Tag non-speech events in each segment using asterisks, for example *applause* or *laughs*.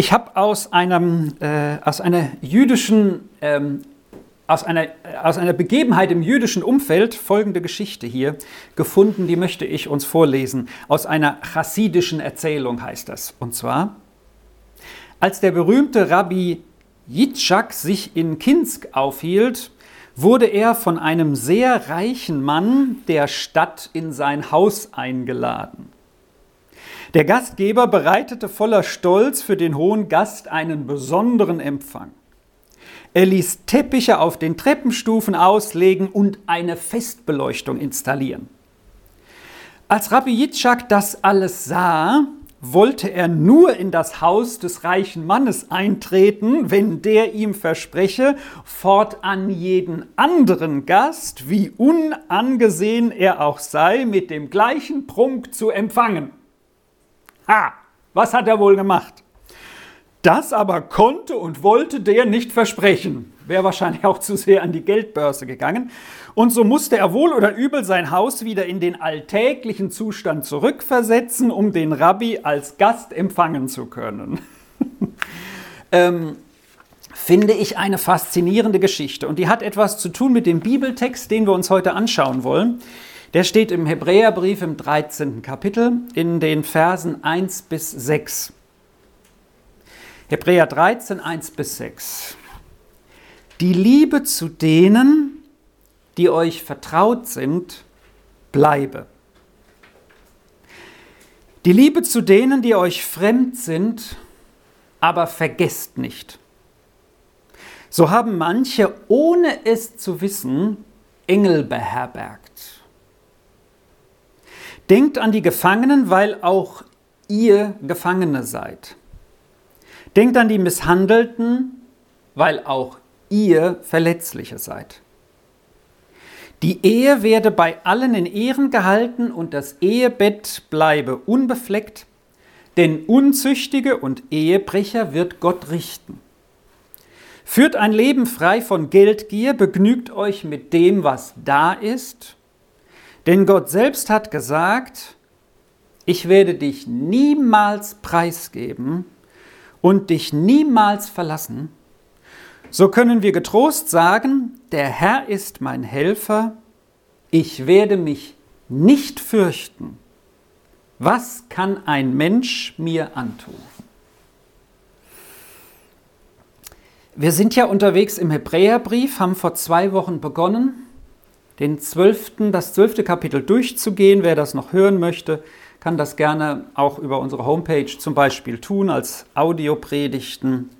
Ich habe aus, äh, aus einer jüdischen, ähm, aus, einer, aus einer Begebenheit im jüdischen Umfeld folgende Geschichte hier gefunden, die möchte ich uns vorlesen. Aus einer chassidischen Erzählung heißt das. Und zwar, als der berühmte Rabbi Yitzchak sich in Kinsk aufhielt, wurde er von einem sehr reichen Mann der Stadt in sein Haus eingeladen. Der Gastgeber bereitete voller Stolz für den hohen Gast einen besonderen Empfang. Er ließ Teppiche auf den Treppenstufen auslegen und eine Festbeleuchtung installieren. Als Rabbi Yitzchak das alles sah, wollte er nur in das Haus des reichen Mannes eintreten, wenn der ihm verspreche, fortan jeden anderen Gast, wie unangesehen er auch sei, mit dem gleichen Prunk zu empfangen. Ha, was hat er wohl gemacht? Das aber konnte und wollte der nicht versprechen. Wäre wahrscheinlich auch zu sehr an die Geldbörse gegangen. Und so musste er wohl oder übel sein Haus wieder in den alltäglichen Zustand zurückversetzen, um den Rabbi als Gast empfangen zu können. *laughs* ähm, finde ich eine faszinierende Geschichte. Und die hat etwas zu tun mit dem Bibeltext, den wir uns heute anschauen wollen. Der steht im Hebräerbrief im 13. Kapitel in den Versen 1 bis 6. Hebräer 13, 1 bis 6. Die Liebe zu denen, die euch vertraut sind, bleibe. Die Liebe zu denen, die euch fremd sind, aber vergesst nicht. So haben manche, ohne es zu wissen, Engel beherbergt. Denkt an die Gefangenen, weil auch ihr Gefangene seid. Denkt an die Misshandelten, weil auch ihr Verletzliche seid. Die Ehe werde bei allen in Ehren gehalten und das Ehebett bleibe unbefleckt, denn Unzüchtige und Ehebrecher wird Gott richten. Führt ein Leben frei von Geldgier, begnügt euch mit dem, was da ist denn Gott selbst hat gesagt, ich werde dich niemals preisgeben und dich niemals verlassen. So können wir getrost sagen, der Herr ist mein Helfer, ich werde mich nicht fürchten. Was kann ein Mensch mir antun? Wir sind ja unterwegs im Hebräerbrief, haben vor zwei Wochen begonnen den zwölften, das zwölfte Kapitel durchzugehen. Wer das noch hören möchte, kann das gerne auch über unsere Homepage zum Beispiel tun, als Audiopredigten.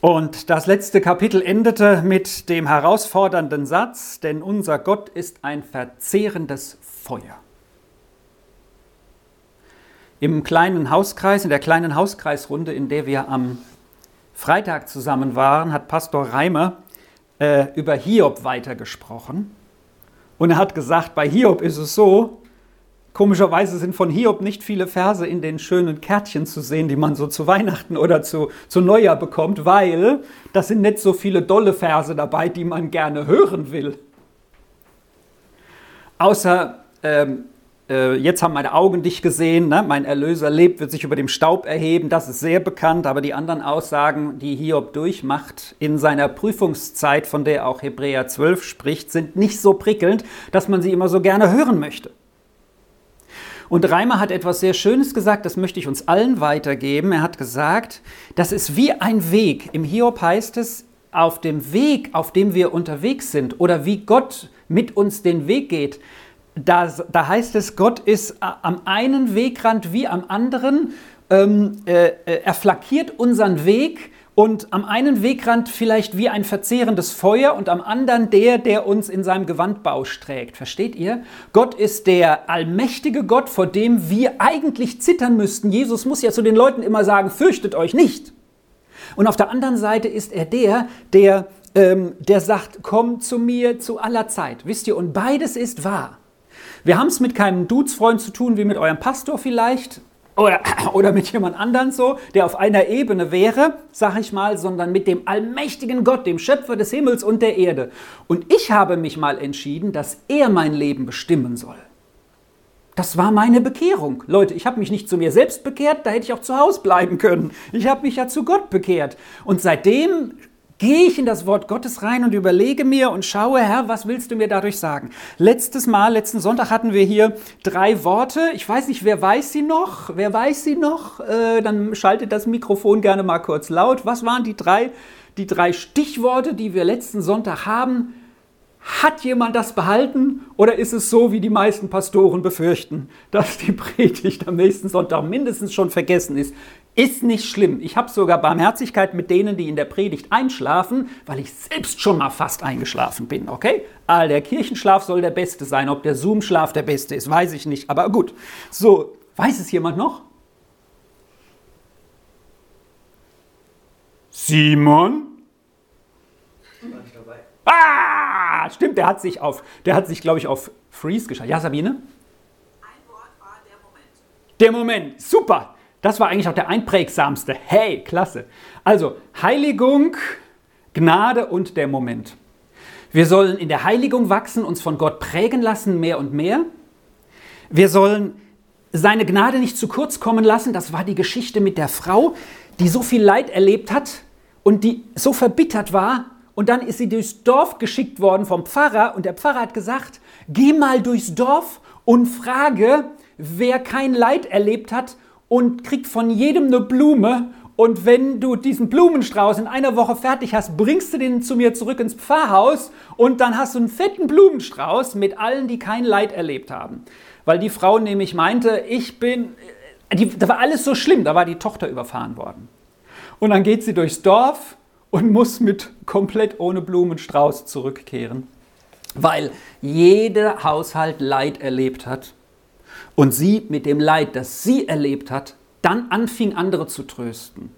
Und das letzte Kapitel endete mit dem herausfordernden Satz, denn unser Gott ist ein verzehrendes Feuer. Im kleinen Hauskreis, in der kleinen Hauskreisrunde, in der wir am Freitag zusammen waren, hat Pastor Reimer äh, über Hiob weitergesprochen. Und er hat gesagt, bei Hiob ist es so, komischerweise sind von Hiob nicht viele Verse in den schönen Kärtchen zu sehen, die man so zu Weihnachten oder zu, zu Neujahr bekommt, weil das sind nicht so viele dolle Verse dabei, die man gerne hören will. Außer ähm, äh, jetzt haben meine Augen dich gesehen, ne? mein Erlöser lebt, wird sich über dem Staub erheben, das ist sehr bekannt, aber die anderen Aussagen, die Hiob durchmacht in seiner Prüfungszeit, von der auch Hebräer 12 spricht, sind nicht so prickelnd, dass man sie immer so gerne hören möchte. Und Reimer hat etwas sehr Schönes gesagt, das möchte ich uns allen weitergeben. Er hat gesagt, das ist wie ein Weg. Im Hiob heißt es, auf dem Weg, auf dem wir unterwegs sind oder wie Gott mit uns den Weg geht, da, da heißt es, Gott ist am einen Wegrand wie am anderen. Ähm, äh, äh, er flackiert unseren Weg und am einen Wegrand vielleicht wie ein verzehrendes Feuer und am anderen der, der uns in seinem Gewandbausch trägt. Versteht ihr? Gott ist der allmächtige Gott, vor dem wir eigentlich zittern müssten. Jesus muss ja zu den Leuten immer sagen, fürchtet euch nicht. Und auf der anderen Seite ist er der, der, ähm, der sagt, komm zu mir zu aller Zeit. Wisst ihr, und beides ist wahr. Wir haben es mit keinem Dudesfreund zu tun, wie mit eurem Pastor vielleicht. Oder, oder mit jemand anderem so, der auf einer Ebene wäre, sag ich mal, sondern mit dem allmächtigen Gott, dem Schöpfer des Himmels und der Erde. Und ich habe mich mal entschieden, dass er mein Leben bestimmen soll. Das war meine Bekehrung. Leute, ich habe mich nicht zu mir selbst bekehrt, da hätte ich auch zu Hause bleiben können. Ich habe mich ja zu Gott bekehrt. Und seitdem gehe ich in das Wort Gottes rein und überlege mir und schaue, Herr, was willst du mir dadurch sagen? Letztes Mal, letzten Sonntag hatten wir hier drei Worte. Ich weiß nicht, wer weiß sie noch? Wer weiß sie noch? Äh, dann schaltet das Mikrofon gerne mal kurz laut. Was waren die drei, die drei Stichworte, die wir letzten Sonntag haben? Hat jemand das behalten oder ist es so, wie die meisten Pastoren befürchten, dass die Predigt am nächsten Sonntag mindestens schon vergessen ist? Ist nicht schlimm. Ich habe sogar Barmherzigkeit mit denen, die in der Predigt einschlafen, weil ich selbst schon mal fast eingeschlafen bin, okay? All der Kirchenschlaf soll der beste sein. Ob der Zoom-Schlaf der beste ist, weiß ich nicht. Aber gut. So, weiß es jemand noch? Simon? Ah, stimmt, der hat sich auf, der hat sich, glaube ich, auf Freeze geschaltet. Ja, Sabine? Ein Wort war der Moment. Der Moment, super. Das war eigentlich auch der einprägsamste. Hey, klasse. Also Heiligung, Gnade und der Moment. Wir sollen in der Heiligung wachsen, uns von Gott prägen lassen, mehr und mehr. Wir sollen seine Gnade nicht zu kurz kommen lassen. Das war die Geschichte mit der Frau, die so viel Leid erlebt hat und die so verbittert war. Und dann ist sie durchs Dorf geschickt worden vom Pfarrer und der Pfarrer hat gesagt, geh mal durchs Dorf und frage, wer kein Leid erlebt hat und kriegt von jedem eine Blume. Und wenn du diesen Blumenstrauß in einer Woche fertig hast, bringst du den zu mir zurück ins Pfarrhaus und dann hast du einen fetten Blumenstrauß mit allen, die kein Leid erlebt haben. Weil die Frau nämlich meinte, ich bin, die, da war alles so schlimm, da war die Tochter überfahren worden. Und dann geht sie durchs Dorf und muss mit komplett ohne Blumenstrauß zurückkehren, weil jeder Haushalt Leid erlebt hat und sie mit dem Leid, das sie erlebt hat, dann anfing, andere zu trösten.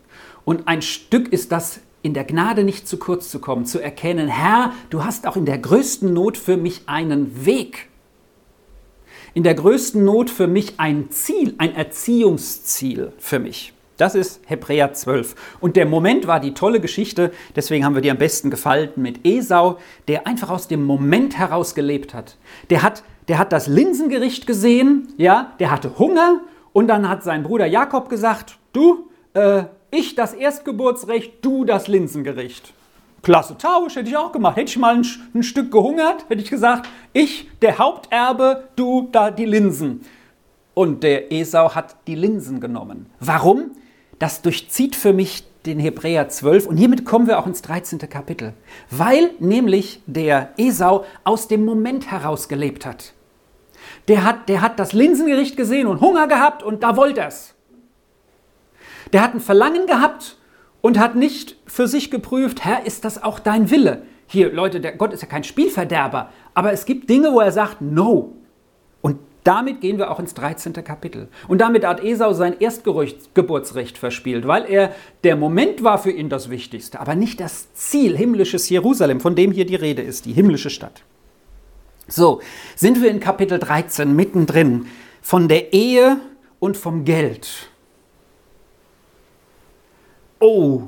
Und ein Stück ist das, in der Gnade nicht zu kurz zu kommen, zu erkennen, Herr, du hast auch in der größten Not für mich einen Weg. In der größten Not für mich ein Ziel, ein Erziehungsziel für mich. Das ist Hebräer 12. Und der Moment war die tolle Geschichte, deswegen haben wir die am besten gefallen, mit Esau, der einfach aus dem Moment heraus gelebt hat. Der hat der hat das Linsengericht gesehen, ja, der hatte Hunger und dann hat sein Bruder Jakob gesagt, du, äh, ich das Erstgeburtsrecht, du das Linsengericht. Klasse Tausch, hätte ich auch gemacht. Hätte ich mal ein, ein Stück gehungert, hätte ich gesagt, ich der Haupterbe, du da die Linsen. Und der Esau hat die Linsen genommen. Warum? Das durchzieht für mich den Hebräer 12 und hiermit kommen wir auch ins 13. Kapitel. Weil nämlich der Esau aus dem Moment heraus gelebt hat der hat, der hat das Linsengericht gesehen und Hunger gehabt und da wollte er es. Der hat ein Verlangen gehabt und hat nicht für sich geprüft, Herr, ist das auch dein Wille? Hier, Leute, der Gott ist ja kein Spielverderber, aber es gibt Dinge, wo er sagt, no. Damit gehen wir auch ins 13. Kapitel. Und damit hat Esau sein Erstgeburtsrecht verspielt, weil er, der Moment war für ihn das Wichtigste, aber nicht das Ziel, himmlisches Jerusalem, von dem hier die Rede ist, die himmlische Stadt. So, sind wir in Kapitel 13 mittendrin von der Ehe und vom Geld. Oh,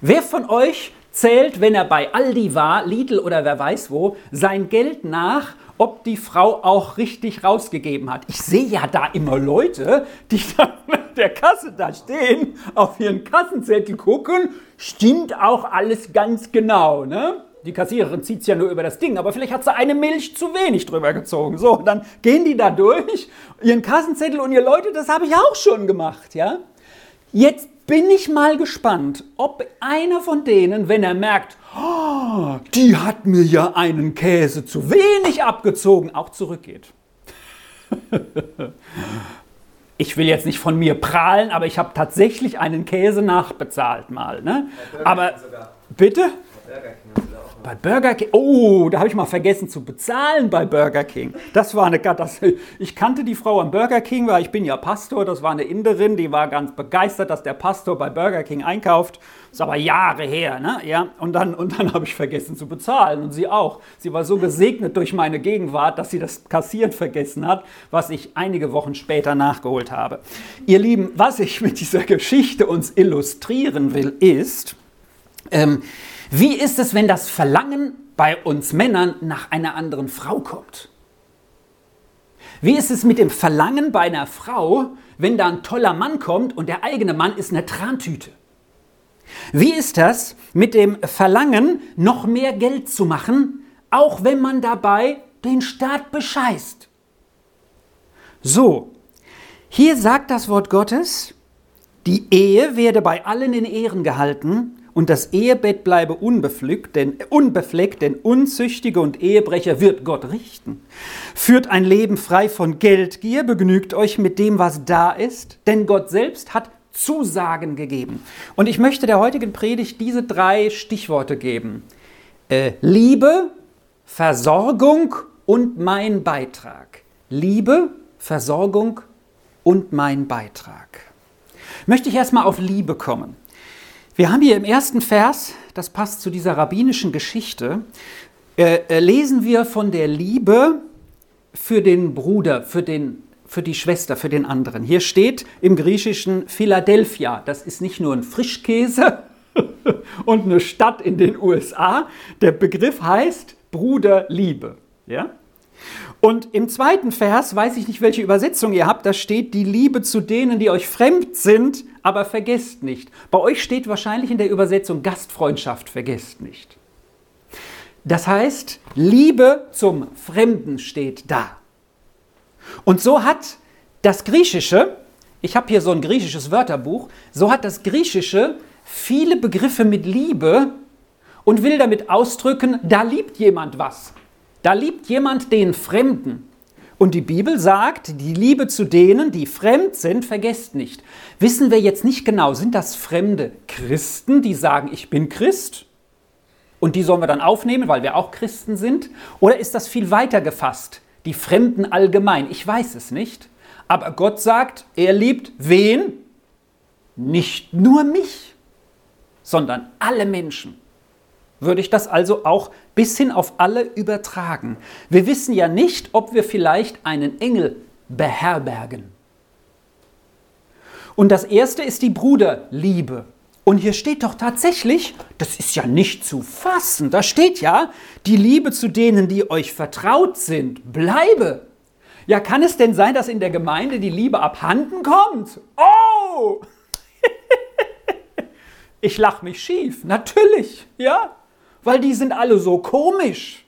wer von euch zählt, wenn er bei Aldi war, Lidl oder wer weiß wo, sein Geld nach, ob die Frau auch richtig rausgegeben hat. Ich sehe ja da immer Leute, die dann *laughs* mit der Kasse da stehen, auf ihren Kassenzettel gucken, stimmt auch alles ganz genau, ne? die Kassiererin zieht es ja nur über das Ding, aber vielleicht hat sie eine Milch zu wenig drüber gezogen. So, dann gehen die da durch, ihren Kassenzettel und ihr Leute, das habe ich auch schon gemacht, ja. Jetzt bin ich mal gespannt, ob einer von denen, wenn er merkt, oh, die hat mir ja einen Käse zu wenig abgezogen, auch zurückgeht. *laughs* ich will jetzt nicht von mir prahlen, aber ich habe tatsächlich einen Käse nachbezahlt mal. Ne? Aber bitte? Bei Burger King, oh, da habe ich mal vergessen zu bezahlen bei Burger King. Das war eine Katastrophe. *laughs* Ich kannte die Frau am Burger King, weil ich bin ja Pastor. Das war eine Inderin, die war ganz begeistert, dass der Pastor bei Burger King einkauft. Das ist aber Jahre her, ne? Ja, und dann, und dann *laughs* habe ich vergessen zu bezahlen und sie auch. Sie war so gesegnet durch meine Gegenwart, dass sie das Kassieren vergessen hat, was ich einige Wochen später nachgeholt habe. Ihr Lieben, was ich mit dieser Geschichte uns illustrieren will, ist, ähm, wie ist es, wenn das Verlangen bei uns Männern nach einer anderen Frau kommt? Wie ist es mit dem Verlangen bei einer Frau, wenn da ein toller Mann kommt und der eigene Mann ist eine Trantüte? Wie ist das mit dem Verlangen, noch mehr Geld zu machen, auch wenn man dabei den Staat bescheißt? So, hier sagt das Wort Gottes, die Ehe werde bei allen in Ehren gehalten und das Ehebett bleibe unbefleckt, denn, unbefleckt, denn Unzüchtige und Ehebrecher wird Gott richten. Führt ein Leben frei von Geldgier, begnügt euch mit dem, was da ist, denn Gott selbst hat Zusagen gegeben. Und ich möchte der heutigen Predigt diese drei Stichworte geben. Äh, Liebe, Versorgung und mein Beitrag. Liebe, Versorgung und mein Beitrag. Möchte ich erstmal auf Liebe kommen. Wir haben hier im ersten Vers, das passt zu dieser rabbinischen Geschichte, äh, äh, lesen wir von der Liebe für den Bruder, für, den, für die Schwester, für den anderen. Hier steht im Griechischen Philadelphia. Das ist nicht nur ein Frischkäse *laughs* und eine Stadt in den USA. Der Begriff heißt Bruderliebe. Ja? Und im zweiten Vers, weiß ich nicht, welche Übersetzung ihr habt, da steht die Liebe zu denen, die euch fremd sind, aber vergesst nicht. Bei euch steht wahrscheinlich in der Übersetzung Gastfreundschaft, vergesst nicht. Das heißt, Liebe zum Fremden steht da. Und so hat das Griechische, ich habe hier so ein griechisches Wörterbuch, so hat das Griechische viele Begriffe mit Liebe und will damit ausdrücken, da liebt jemand was. Da liebt jemand den Fremden. Und die Bibel sagt, die Liebe zu denen, die fremd sind, vergesst nicht. Wissen wir jetzt nicht genau, sind das fremde Christen, die sagen, ich bin Christ? Und die sollen wir dann aufnehmen, weil wir auch Christen sind? Oder ist das viel weiter gefasst? Die Fremden allgemein? Ich weiß es nicht. Aber Gott sagt, er liebt wen? Nicht nur mich, sondern alle Menschen würde ich das also auch bis hin auf alle übertragen. Wir wissen ja nicht, ob wir vielleicht einen Engel beherbergen. Und das erste ist die Bruderliebe. Und hier steht doch tatsächlich, das ist ja nicht zu fassen, da steht ja, die Liebe zu denen, die euch vertraut sind, bleibe. Ja, kann es denn sein, dass in der Gemeinde die Liebe abhanden kommt? Oh! *laughs* ich lache mich schief, natürlich, ja weil die sind alle so komisch.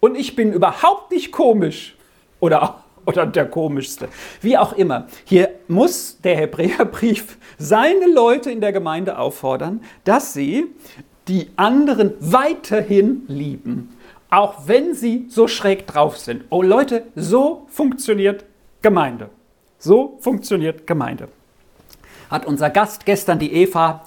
Und ich bin überhaupt nicht komisch. Oder, *laughs* oder der komischste. Wie auch immer. Hier muss der Hebräerbrief seine Leute in der Gemeinde auffordern, dass sie die anderen weiterhin lieben. Auch wenn sie so schräg drauf sind. Oh Leute, so funktioniert Gemeinde. So funktioniert Gemeinde. Hat unser Gast gestern, die Eva,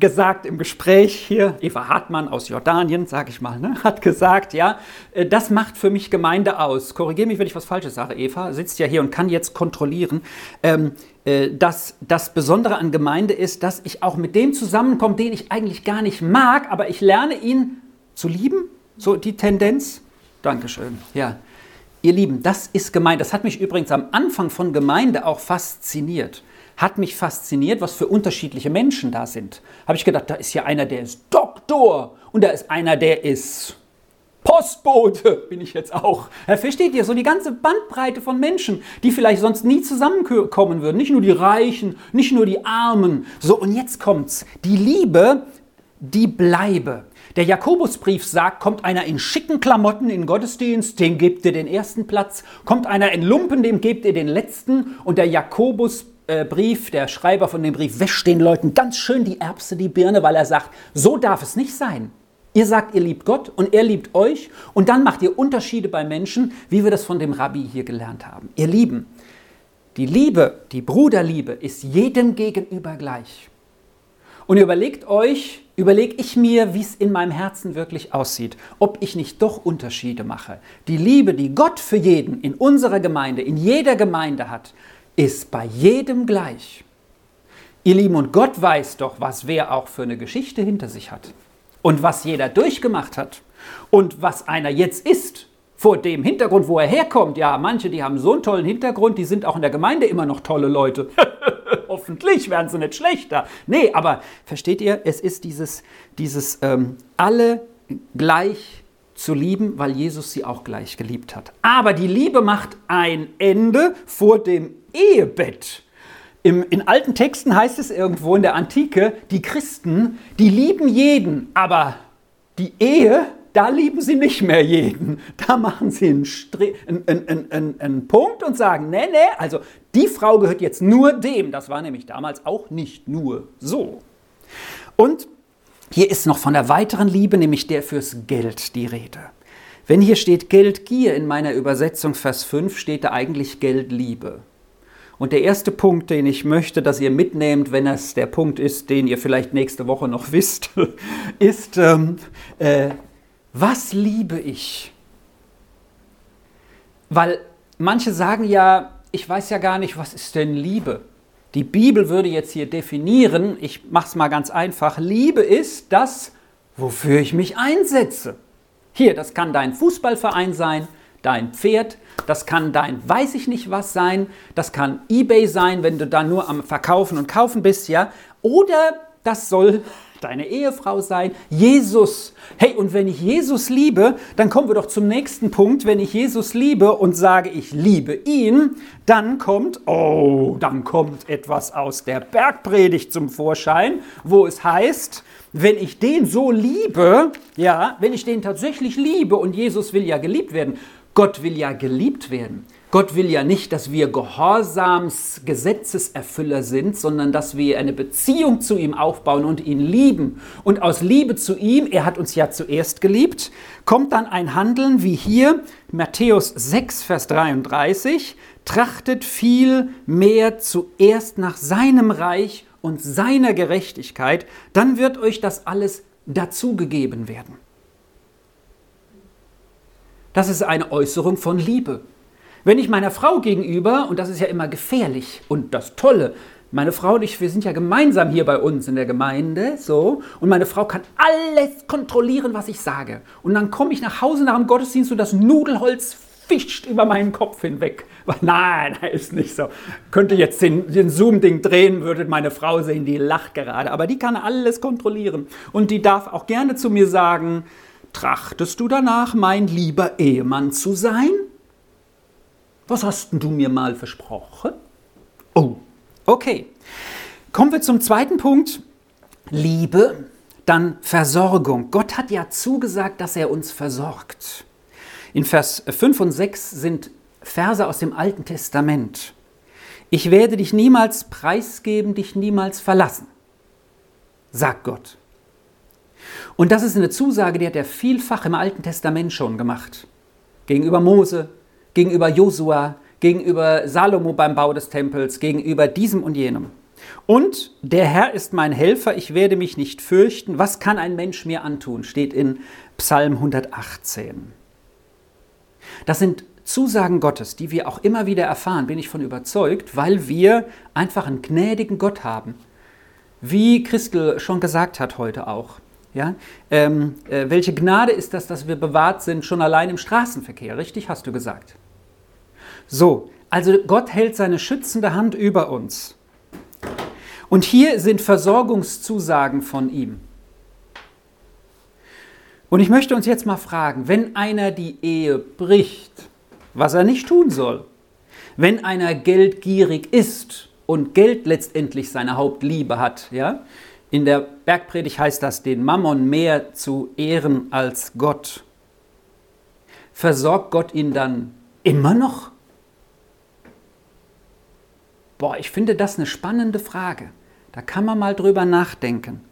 gesagt im Gespräch hier, Eva Hartmann aus Jordanien, sage ich mal, ne, hat gesagt, ja, äh, das macht für mich Gemeinde aus. Korrigiere mich, wenn ich was Falsches sage. Eva sitzt ja hier und kann jetzt kontrollieren, ähm, äh, dass das Besondere an Gemeinde ist, dass ich auch mit dem zusammenkomme, den ich eigentlich gar nicht mag, aber ich lerne ihn zu lieben. So die Tendenz. Dankeschön. Ja. Ihr Lieben, das ist Gemeinde. Das hat mich übrigens am Anfang von Gemeinde auch fasziniert hat mich fasziniert, was für unterschiedliche Menschen da sind. Habe ich gedacht, da ist ja einer, der ist Doktor und da ist einer, der ist Postbote, *laughs* bin ich jetzt auch. Versteht ihr, so die ganze Bandbreite von Menschen, die vielleicht sonst nie zusammenkommen würden. Nicht nur die Reichen, nicht nur die Armen. So, und jetzt kommt's. Die Liebe, die bleibe. Der Jakobusbrief sagt, kommt einer in schicken Klamotten in Gottesdienst, dem gebt ihr den ersten Platz. Kommt einer in Lumpen, dem gebt ihr den letzten. Und der Jakobusbrief äh, Brief, der Schreiber von dem Brief wäscht den Leuten ganz schön die Erbse, die Birne, weil er sagt, so darf es nicht sein. Ihr sagt, ihr liebt Gott und er liebt euch und dann macht ihr Unterschiede bei Menschen, wie wir das von dem Rabbi hier gelernt haben. Ihr Lieben, die Liebe, die Bruderliebe ist jedem gegenüber gleich. Und überlegt euch, überlege ich mir, wie es in meinem Herzen wirklich aussieht, ob ich nicht doch Unterschiede mache. Die Liebe, die Gott für jeden in unserer Gemeinde, in jeder Gemeinde hat, ist bei jedem gleich. Ihr Lieben, und Gott weiß doch, was wer auch für eine Geschichte hinter sich hat. Und was jeder durchgemacht hat. Und was einer jetzt ist, vor dem Hintergrund, wo er herkommt. Ja, manche, die haben so einen tollen Hintergrund, die sind auch in der Gemeinde immer noch tolle Leute. *laughs* Hoffentlich werden sie nicht schlechter. Nee, aber versteht ihr, es ist dieses, dieses ähm, alle gleich zu lieben, weil Jesus sie auch gleich geliebt hat. Aber die Liebe macht ein Ende vor dem Ehebett. Im, in alten Texten heißt es irgendwo in der Antike, die Christen, die lieben jeden, aber die Ehe, da lieben sie nicht mehr jeden. Da machen sie einen, einen, einen, einen, einen Punkt und sagen, nee, nee, also die Frau gehört jetzt nur dem. Das war nämlich damals auch nicht nur so. Und hier ist noch von der weiteren Liebe, nämlich der fürs Geld, die Rede. Wenn hier steht Geldgier in meiner Übersetzung Vers 5, steht da eigentlich Geldliebe. Und der erste Punkt, den ich möchte, dass ihr mitnehmt, wenn es der Punkt ist, den ihr vielleicht nächste Woche noch *laughs* wisst, ist, ähm, äh, was liebe ich? Weil manche sagen ja, ich weiß ja gar nicht, was ist denn Liebe? Die Bibel würde jetzt hier definieren, ich mache es mal ganz einfach, Liebe ist das, wofür ich mich einsetze. Hier, das kann dein Fußballverein sein, dein Pferd, das kann dein weiß ich nicht was sein, das kann eBay sein, wenn du da nur am Verkaufen und Kaufen bist, ja, oder das soll deine Ehefrau sein, Jesus. Hey, und wenn ich Jesus liebe, dann kommen wir doch zum nächsten Punkt. Wenn ich Jesus liebe und sage, ich liebe ihn, dann kommt, oh, dann kommt etwas aus der Bergpredigt zum Vorschein, wo es heißt, wenn ich den so liebe, ja, wenn ich den tatsächlich liebe und Jesus will ja geliebt werden, Gott will ja geliebt werden. Gott will ja nicht, dass wir Gehorsams Gesetzeserfüller sind, sondern dass wir eine Beziehung zu ihm aufbauen und ihn lieben. Und aus Liebe zu ihm, er hat uns ja zuerst geliebt, kommt dann ein Handeln wie hier, Matthäus 6, Vers 33, trachtet viel mehr zuerst nach seinem Reich und seiner Gerechtigkeit, dann wird euch das alles dazugegeben werden. Das ist eine Äußerung von Liebe. Wenn ich meiner Frau gegenüber, und das ist ja immer gefährlich und das Tolle, meine Frau und ich, wir sind ja gemeinsam hier bei uns in der Gemeinde, so, und meine Frau kann alles kontrollieren, was ich sage. Und dann komme ich nach Hause nach dem Gottesdienst und das Nudelholz fischt über meinen Kopf hinweg. *laughs* Nein, ist nicht so. Könnte jetzt den, den Zoom-Ding drehen, würde meine Frau sehen, die lacht gerade. Aber die kann alles kontrollieren. Und die darf auch gerne zu mir sagen, Trachtest du danach, mein lieber Ehemann zu sein? Was hast du mir mal versprochen? Oh, okay. Kommen wir zum zweiten Punkt. Liebe, dann Versorgung. Gott hat ja zugesagt, dass er uns versorgt. In Vers 5 und 6 sind Verse aus dem Alten Testament. Ich werde dich niemals preisgeben, dich niemals verlassen, sagt Gott. Und das ist eine Zusage, die hat er vielfach im Alten Testament schon gemacht. Gegenüber Mose, gegenüber Josua, gegenüber Salomo beim Bau des Tempels, gegenüber diesem und jenem. Und der Herr ist mein Helfer, ich werde mich nicht fürchten. Was kann ein Mensch mir antun? Steht in Psalm 118. Das sind Zusagen Gottes, die wir auch immer wieder erfahren, bin ich von überzeugt, weil wir einfach einen gnädigen Gott haben. Wie Christel schon gesagt hat heute auch. Ja? Ähm, äh, welche Gnade ist das, dass wir bewahrt sind, schon allein im Straßenverkehr? Richtig, hast du gesagt. So, also Gott hält seine schützende Hand über uns. Und hier sind Versorgungszusagen von ihm. Und ich möchte uns jetzt mal fragen, wenn einer die Ehe bricht, was er nicht tun soll, wenn einer geldgierig ist und Geld letztendlich seine Hauptliebe hat, ja, in der Bergpredigt heißt das, den Mammon mehr zu ehren als Gott. Versorgt Gott ihn dann immer noch? Boah, ich finde das eine spannende Frage. Da kann man mal drüber nachdenken.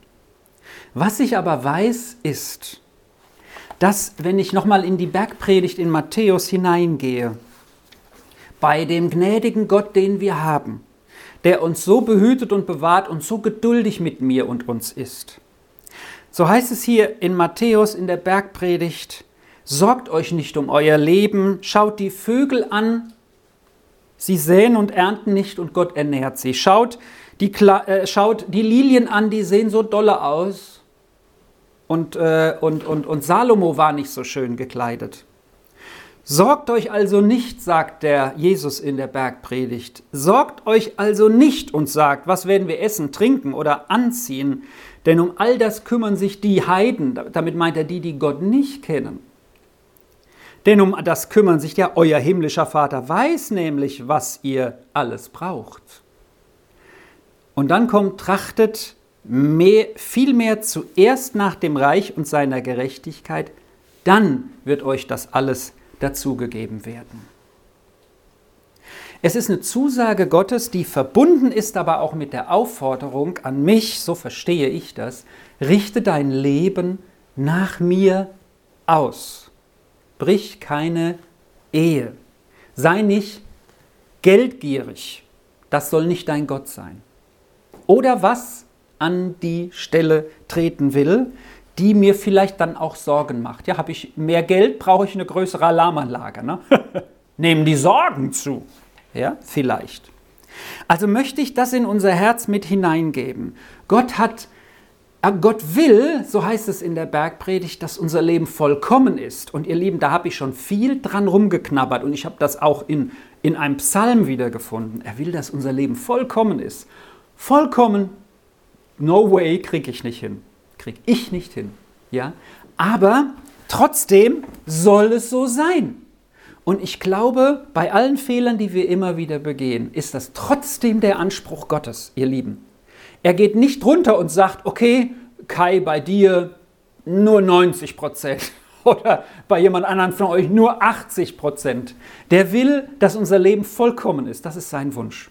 Was ich aber weiß, ist, dass, wenn ich nochmal in die Bergpredigt in Matthäus hineingehe, bei dem gnädigen Gott, den wir haben, der uns so behütet und bewahrt und so geduldig mit mir und uns ist. So heißt es hier in Matthäus in der Bergpredigt, sorgt euch nicht um euer Leben, schaut die Vögel an, sie säen und ernten nicht und Gott ernährt sie. Schaut die, äh, schaut die Lilien an, die sehen so dolle aus. Und, äh, und, und, und Salomo war nicht so schön gekleidet. Sorgt euch also nicht, sagt der Jesus in der Bergpredigt, sorgt euch also nicht und sagt, was werden wir essen, trinken oder anziehen, denn um all das kümmern sich die Heiden, damit meint er die, die Gott nicht kennen. Denn um das kümmern sich ja euer himmlischer Vater, weiß nämlich, was ihr alles braucht. Und dann kommt, trachtet mehr, vielmehr zuerst nach dem Reich und seiner Gerechtigkeit, dann wird euch das alles dazugegeben werden. Es ist eine Zusage Gottes, die verbunden ist aber auch mit der Aufforderung an mich, so verstehe ich das, richte dein Leben nach mir aus. Brich keine Ehe. Sei nicht geldgierig. Das soll nicht dein Gott sein. Oder was an die Stelle treten will, die mir vielleicht dann auch Sorgen macht. Ja, habe ich mehr Geld, brauche ich eine größere Alarmanlage. Ne? *laughs* Nehmen die Sorgen zu. Ja, vielleicht. Also möchte ich das in unser Herz mit hineingeben. Gott hat, äh, Gott will, so heißt es in der Bergpredigt, dass unser Leben vollkommen ist. Und ihr Lieben, da habe ich schon viel dran rumgeknabbert und ich habe das auch in, in einem Psalm wiedergefunden. Er will, dass unser Leben vollkommen ist. Vollkommen, no way, kriege ich nicht hin. Kriege ich nicht hin. Ja? Aber trotzdem soll es so sein. Und ich glaube, bei allen Fehlern, die wir immer wieder begehen, ist das trotzdem der Anspruch Gottes, ihr Lieben. Er geht nicht runter und sagt, okay, Kai, bei dir nur 90 Prozent *laughs* oder bei jemand anderen von euch nur 80 Prozent. Der will, dass unser Leben vollkommen ist. Das ist sein Wunsch.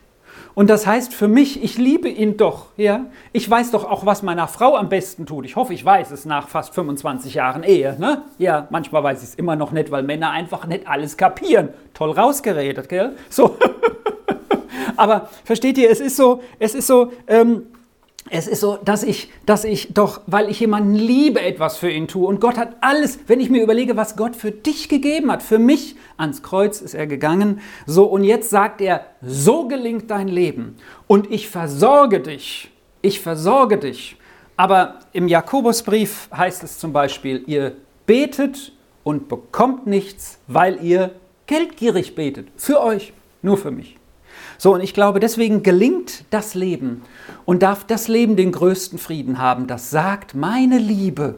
Und das heißt für mich, ich liebe ihn doch, ja. Ich weiß doch auch, was meiner Frau am besten tut. Ich hoffe, ich weiß es nach fast 25 Jahren Ehe, ne? Ja, manchmal weiß ich es immer noch nicht, weil Männer einfach nicht alles kapieren. Toll rausgeredet, gell? So. *laughs* Aber versteht ihr, es ist so, es ist so, ähm, es ist so, dass ich, dass ich doch, weil ich jemanden liebe, etwas für ihn tue. Und Gott hat alles, wenn ich mir überlege, was Gott für dich gegeben hat, für mich, ans Kreuz ist er gegangen. So, und jetzt sagt er, so gelingt dein Leben. Und ich versorge dich. Ich versorge dich. Aber im Jakobusbrief heißt es zum Beispiel, ihr betet und bekommt nichts, weil ihr geldgierig betet. Für euch, nur für mich. So, und ich glaube, deswegen gelingt das Leben und darf das Leben den größten Frieden haben, das sagt, meine Liebe,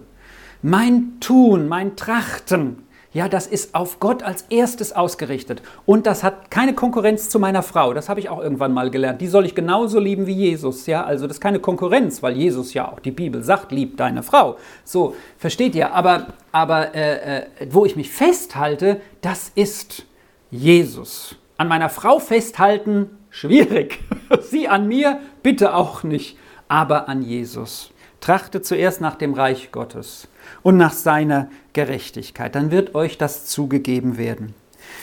mein Tun, mein Trachten, ja, das ist auf Gott als erstes ausgerichtet. Und das hat keine Konkurrenz zu meiner Frau. Das habe ich auch irgendwann mal gelernt. Die soll ich genauso lieben wie Jesus. Ja, also das ist keine Konkurrenz, weil Jesus ja auch die Bibel sagt, lieb deine Frau. So, versteht ihr? Aber, aber äh, äh, wo ich mich festhalte, das ist Jesus. An meiner Frau festhalten, schwierig. *laughs* Sie an mir, bitte auch nicht. Aber an Jesus. Trachte zuerst nach dem Reich Gottes und nach seiner Gerechtigkeit. Dann wird euch das zugegeben werden.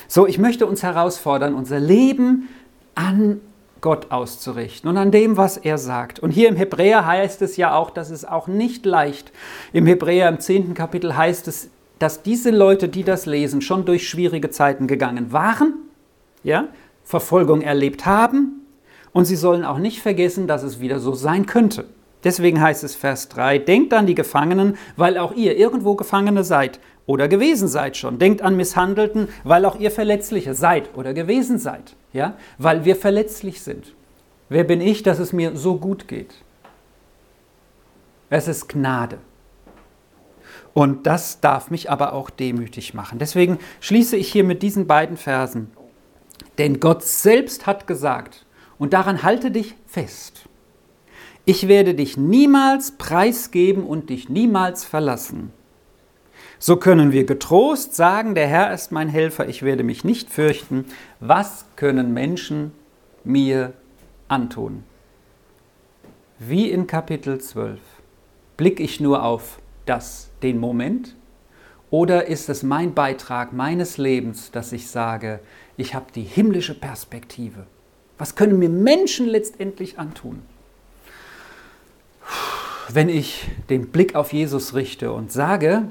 So, ich möchte uns herausfordern, unser Leben an Gott auszurichten und an dem, was er sagt. Und hier im Hebräer heißt es ja auch, dass es auch nicht leicht. Im Hebräer im zehnten Kapitel heißt es, dass diese Leute, die das lesen, schon durch schwierige Zeiten gegangen waren ja, Verfolgung erlebt haben und sie sollen auch nicht vergessen, dass es wieder so sein könnte. Deswegen heißt es Vers 3, denkt an die Gefangenen, weil auch ihr irgendwo Gefangene seid oder gewesen seid schon. Denkt an Misshandelten, weil auch ihr Verletzliche seid oder gewesen seid. Ja? Weil wir verletzlich sind. Wer bin ich, dass es mir so gut geht? Es ist Gnade. Und das darf mich aber auch demütig machen. Deswegen schließe ich hier mit diesen beiden Versen. Denn Gott selbst hat gesagt, und daran halte dich fest, ich werde dich niemals preisgeben und dich niemals verlassen. So können wir getrost sagen, der Herr ist mein Helfer, ich werde mich nicht fürchten. Was können Menschen mir antun? Wie in Kapitel 12. Blicke ich nur auf das, den Moment? Oder ist es mein Beitrag meines Lebens, dass ich sage, ich habe die himmlische Perspektive. Was können mir Menschen letztendlich antun? Wenn ich den Blick auf Jesus richte und sage,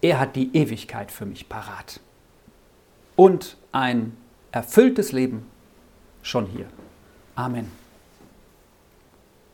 er hat die Ewigkeit für mich parat und ein erfülltes Leben schon hier. Amen.